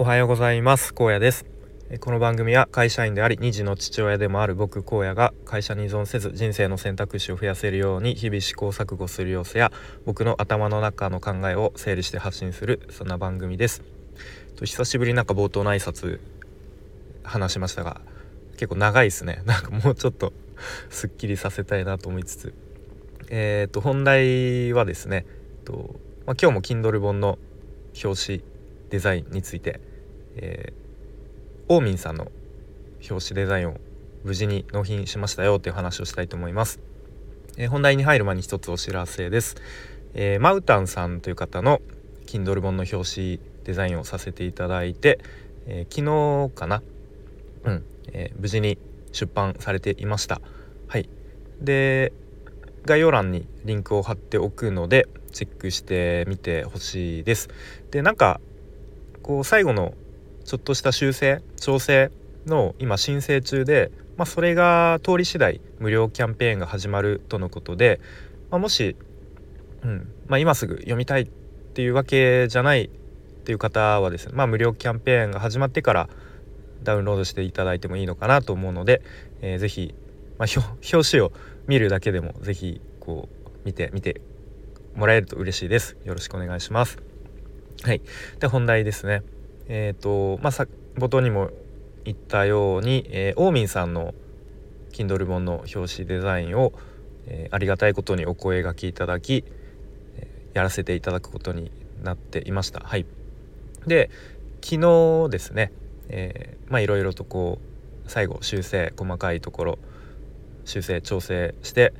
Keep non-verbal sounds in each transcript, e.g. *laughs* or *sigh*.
おはようございます。荒野です。この番組は会社員であり2児の父親でもある僕荒野が会社に依存せず人生の選択肢を増やせるように日々試行錯誤する様子や僕の頭の中の考えを整理して発信するそんな番組です。と久しぶりなんか冒頭の挨拶話しましたが結構長いですね。*laughs* なんかもうちょっとすっきりさせたいなと思いつつ。えっ、ー、と本題はですねと、まあ、今日も Kindle 本の表紙デザインについてえー、オーミンさんの表紙デザインを無事に納品しましたよっていう話をしたいと思います。えー、本題に入る前に一つお知らせです。えー、マウタンさんという方の Kindle 本の表紙デザインをさせていただいて、えー、昨日かな、うんえ、無事に出版されていました。はい、で概要欄にリンクを貼っておくのでチェックしてみてほしいです。でなんかこう最後のちょっとした修正調整の今申請中で、まあ、それが通り次第無料キャンペーンが始まるとのことで、まあ、もし、うんまあ、今すぐ読みたいっていうわけじゃないっていう方はですね、まあ、無料キャンペーンが始まってからダウンロードしていただいてもいいのかなと思うので、えー、ぜひ、まあ、*laughs* 表紙を見るだけでもぜひこう見て見てもらえると嬉しいです。よろしくお願いします。はい、で本題ですね。えっ、ー、とまあさ冒頭にも言ったように、えー、オーミンさんの Kindle 本の表紙デザインを、えー、ありがたいことにお声がけいただき、えー、やらせていただくことになっていました。はい、で昨日ですね、え、まあいろいろとこう最後修正細かいところ修正調整して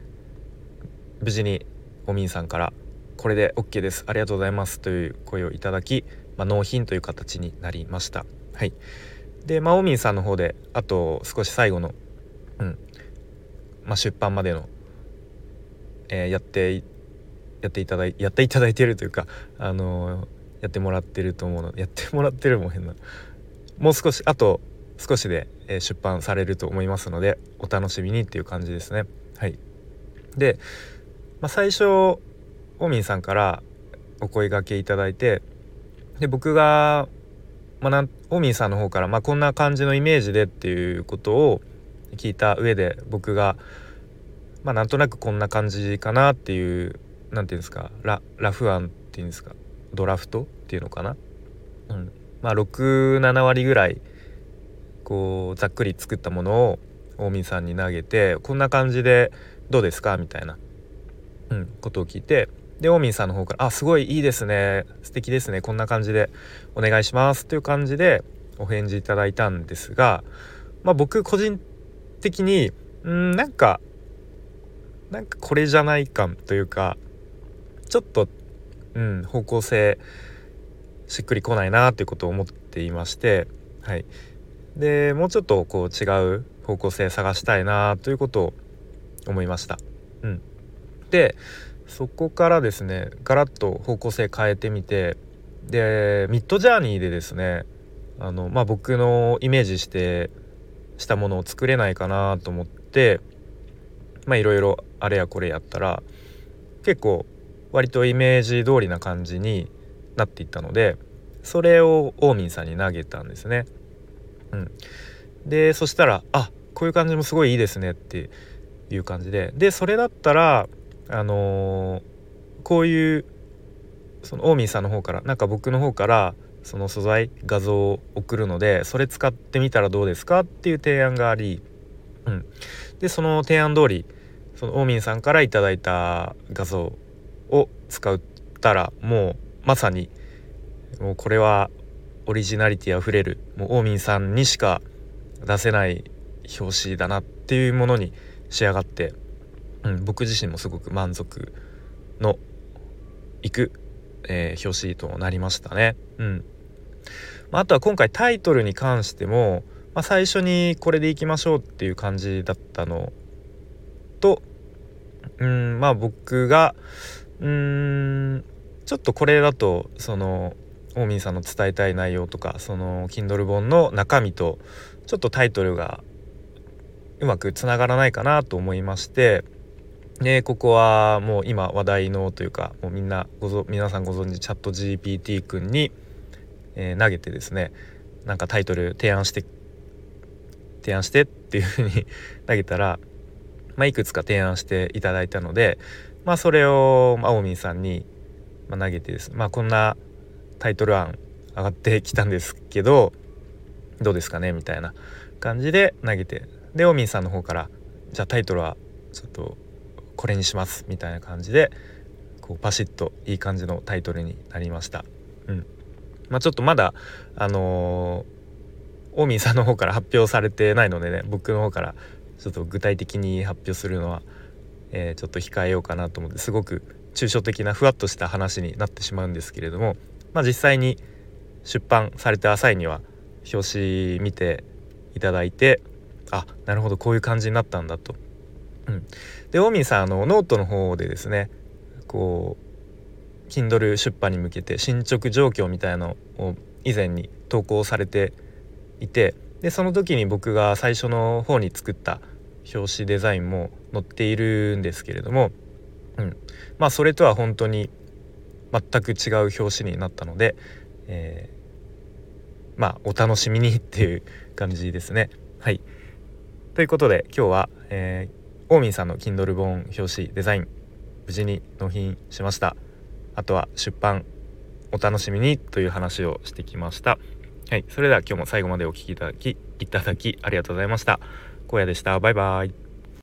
無事におみんさんから「これで OK です。ありがとうございます」という声をいただきまあ、納品という形になりました。はい、で、まあ、オミンさんの方であと少し最後の、うんまあ、出版までの、えー、やってやっていただいやっていただいてるというか、あのー、やってもらってると思うのでやってもらってるも変なもう少しあと少しで、出版されると思いますのでお楽しみにっていう感じですね。はい、で、まあ、最初オーミンさんからお声がけいただいてで僕が、まあ、なオーミンさんの方から、まあ、こんな感じのイメージでっていうことを聞いた上で僕が、まあ、なんとなくこんな感じかなっていう何て言うんですかララフ案っていうんですかドラフトっていうのかな、うん、まあ67割ぐらいこうざっくり作ったものをオーミンさんに投げてこんな感じでどうですかみたいな、うん、ことを聞いてでオーミンさんの方から「あすごいいいですね。素敵ですね。こんな感じでお願いします」という感じでお返事いただいたんですが、まあ、僕個人的にんなんかなんかこれじゃない感というかちょっと、うん、方向性しっくりこないなということを思っていましてはい。でもうちょっとこう違う方向性探したいなということを思いました。うん、でそこからですねガラッと方向性変えてみてでミッドジャーニーでですねあの、まあ、僕のイメージしてしたものを作れないかなと思ってまあいろいろあれやこれやったら結構割とイメージ通りな感じになっていったのでそれをオーミンさんに投げたんですね。うん、でそしたら「あこういう感じもすごいいいですね」っていう感じででそれだったらあのー、こういうそのオーミーさんの方からなんか僕の方からその素材画像を送るのでそれ使ってみたらどうですかっていう提案があり、うん、でその提案通りそのオーミンさんから頂いた画像を使ったらもうまさにもうこれはオリジナリティあふれるもうオーミンさんにしか出せない表紙だなっていうものに仕上がってうん、僕自身もすごく満足のいく、えー、表紙となりましたね。うんまあ、あとは今回タイトルに関しても、まあ、最初にこれでいきましょうっていう感じだったのとうんまあ僕がうんちょっとこれだとそのオーミンさんの伝えたい内容とかその Kindle 本の中身とちょっとタイトルがうまくつながらないかなと思いましてでここはもう今話題のというかもうみんなごぞ皆さんご存知チャット GPT 君にえー、投げてですねなんかタイトル提案して提案してっていうふうに *laughs* 投げたら、まあ、いくつか提案していただいたので、まあ、それを、あ、オーミンさんに、ま投げてです、まあ、こんなタイトル案上がってきたんですけどどうですかねみたいな感じで投げてでオーミンさんの方からじゃあタイトルはちょっとこれにしますみたいな感じでこうパシッといい感じのタイトルになりました。うんまあ、ちょっとまだあのー、オーミンさんの方から *laughs* 発表されてないのでね僕の方からちょっと具体的に発表するのは、えー、ちょっと控えようかなと思ってすごく抽象的なふわっとした話になってしまうんですけれども、まあ、実際に出版された際には表紙見ていただいてあなるほどこういう感じになったんだと。うん、でおうみんさんあのノートの方でですねこう Kindle 出版に向けて進捗状況みたいのを以前に投稿されていてでその時に僕が最初の方に作った表紙デザインも載っているんですけれども、うん、まあそれとは本当に全く違う表紙になったので、えー、まあお楽しみにっていう感じですね。はい。ということで今日は、えー、オーミンさんの Kindle 本表紙デザイン無事に納品しました。あとは出版お楽しみにという話をしてきました。はいそれでは今日も最後までお聴きいただきいただきありがとうございました。荒野でした。バイバイ。